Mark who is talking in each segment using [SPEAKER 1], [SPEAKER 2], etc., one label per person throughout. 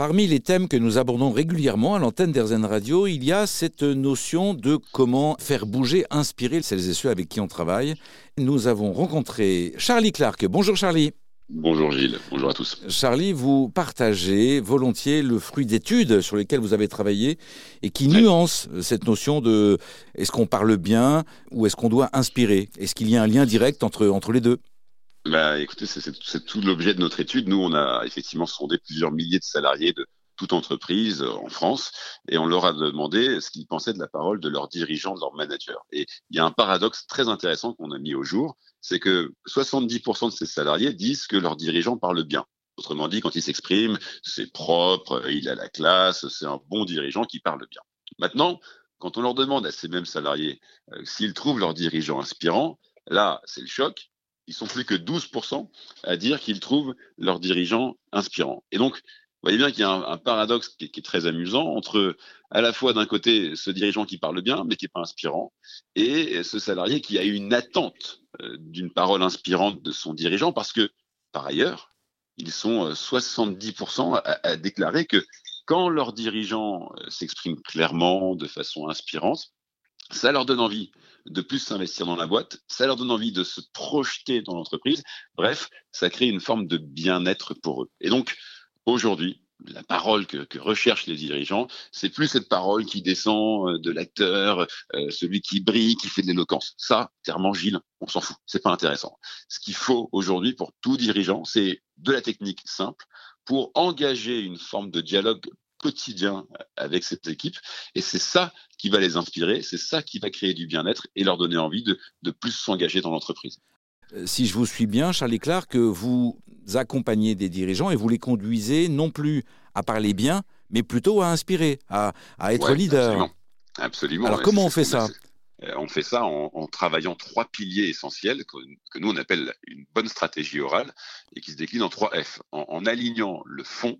[SPEAKER 1] Parmi les thèmes que nous abordons régulièrement à l'antenne d'Airzen Radio, il y a cette notion de comment faire bouger, inspirer celles et ceux avec qui on travaille. Nous avons rencontré Charlie Clark. Bonjour Charlie.
[SPEAKER 2] Bonjour Gilles, bonjour à tous.
[SPEAKER 1] Charlie, vous partagez volontiers le fruit d'études sur lesquelles vous avez travaillé et qui nuance cette notion de est-ce qu'on parle bien ou est-ce qu'on doit inspirer? Est-ce qu'il y a un lien direct entre, entre les deux?
[SPEAKER 2] Bah, écoutez, c'est tout l'objet de notre étude. Nous, on a effectivement sondé plusieurs milliers de salariés de toute entreprise euh, en France et on leur a demandé ce qu'ils pensaient de la parole de leurs dirigeants, de leurs managers. Et il y a un paradoxe très intéressant qu'on a mis au jour, c'est que 70% de ces salariés disent que leurs dirigeants parlent bien. Autrement dit, quand ils s'expriment, c'est propre, il a la classe, c'est un bon dirigeant qui parle bien. Maintenant, quand on leur demande à ces mêmes salariés euh, s'ils trouvent leurs dirigeants inspirants, là, c'est le choc ils sont plus que 12% à dire qu'ils trouvent leurs dirigeants inspirants. Et donc, vous voyez bien qu'il y a un, paradoxe qui est, très amusant entre à la fois d'un côté ce dirigeant qui parle bien mais qui n'est pas inspirant et ce salarié qui a une attente euh, d'une parole inspirante de son dirigeant parce que par ailleurs, ils sont 70% euh, à, à, déclarer que quand leurs dirigeants euh, s'expriment clairement, de façon inspirante, ça leur donne envie de plus s'investir dans la boîte, ça leur donne envie de se projeter dans l'entreprise. Bref, ça crée une forme de bien-être pour eux. Et donc, aujourd'hui, la parole que, recherchent les dirigeants, c'est plus cette parole qui descend euh, de l'acteur, euh, celui qui brille, qui fait de l'éloquence. Ça, clairement, Gilles, on s'en fout. C'est pas intéressant. Ce qu'il faut aujourd'hui pour tout dirigeant, c'est de la technique simple pour engager une forme de dialogue quotidien avec cette équipe. Et c'est ça qui va les inspirer, c'est ça qui va créer du bien-être et leur donner envie de, de plus s'engager dans l'entreprise.
[SPEAKER 1] Euh, si je vous suis bien, Charlie Clark, vous accompagnez des dirigeants et vous les conduisez non plus à parler bien, mais plutôt à inspirer, à, à être leader.
[SPEAKER 2] Absolument.
[SPEAKER 1] Alors comment on fait ça
[SPEAKER 2] euh, on fait ça en, travaillant trois piliers essentiels que, nous on appelle une bonne stratégie orale et qui se décline en trois F. en alignant le fond,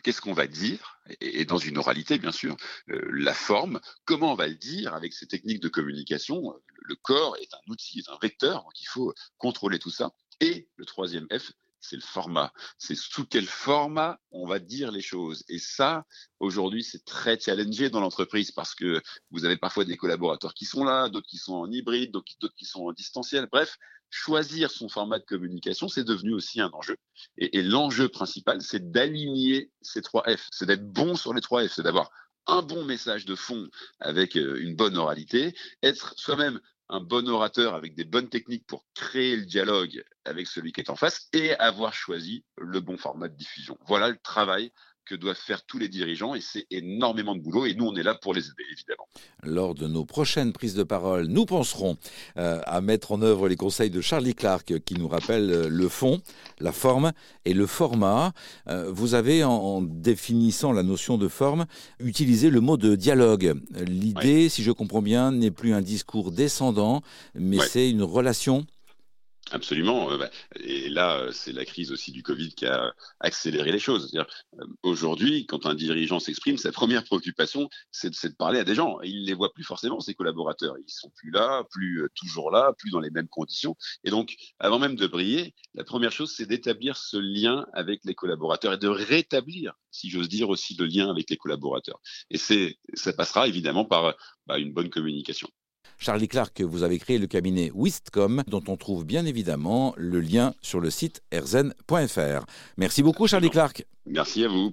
[SPEAKER 2] qu'est-ce qu'on va dire et, dans une oralité, bien sûr, euh, la forme, comment on va le dire avec ces techniques de communication. Le corps est un outil, un vecteur, donc il faut contrôler tout ça. Et le troisième F, c'est le format. C'est sous quel format on va dire les choses. Et ça, aujourd'hui, c'est très challengé dans l'entreprise parce que vous avez parfois des collaborateurs qui sont là, d'autres qui sont en hybride, d'autres qui sont en distanciel. Bref, choisir son format de communication, c'est devenu aussi un enjeu. Et, l'enjeu principal, c'est d'aligner ces trois F. C'est d'être bon sur les trois F. C'est d'avoir un bon message de fond avec euh, une bonne oralité, être soi-même un bon orateur avec des bonnes techniques pour créer le dialogue avec celui qui est en face et avoir choisi le bon format de diffusion. Voilà le travail que doivent faire tous les dirigeants et c'est énormément de boulot et nous on est là pour les aider évidemment.
[SPEAKER 1] Lors de nos prochaines prises de parole, nous penserons euh, à mettre en œuvre les conseils de Charlie Clark qui nous rappelle euh, le fond, la forme et le format. Euh, vous avez en, définissant la notion de forme utilisé le mot de dialogue. L'idée, si je comprends bien, n'est plus un discours descendant, mais c'est une relation
[SPEAKER 2] Absolument. Euh, bah, et là, euh, c'est la crise aussi du Covid qui a accéléré les choses. Euh, aujourd'hui, quand un dirigeant s'exprime, sa première préoccupation, c'est de, parler à des gens. Il ne les voit plus forcément, ses collaborateurs. Ils sont plus là, plus toujours là, plus dans les mêmes conditions. Et donc, avant même de briller, la première chose, c'est d'établir ce lien avec les collaborateurs et de rétablir, si j'ose dire, aussi le lien avec les collaborateurs. Et ça passera évidemment par bah, une bonne communication.
[SPEAKER 1] Charlie Clark, vous avez créé le cabinet Wistcom, dont on trouve bien évidemment le lien sur le site erzen.fr. Merci beaucoup, Charlie Clark.
[SPEAKER 2] Merci à vous.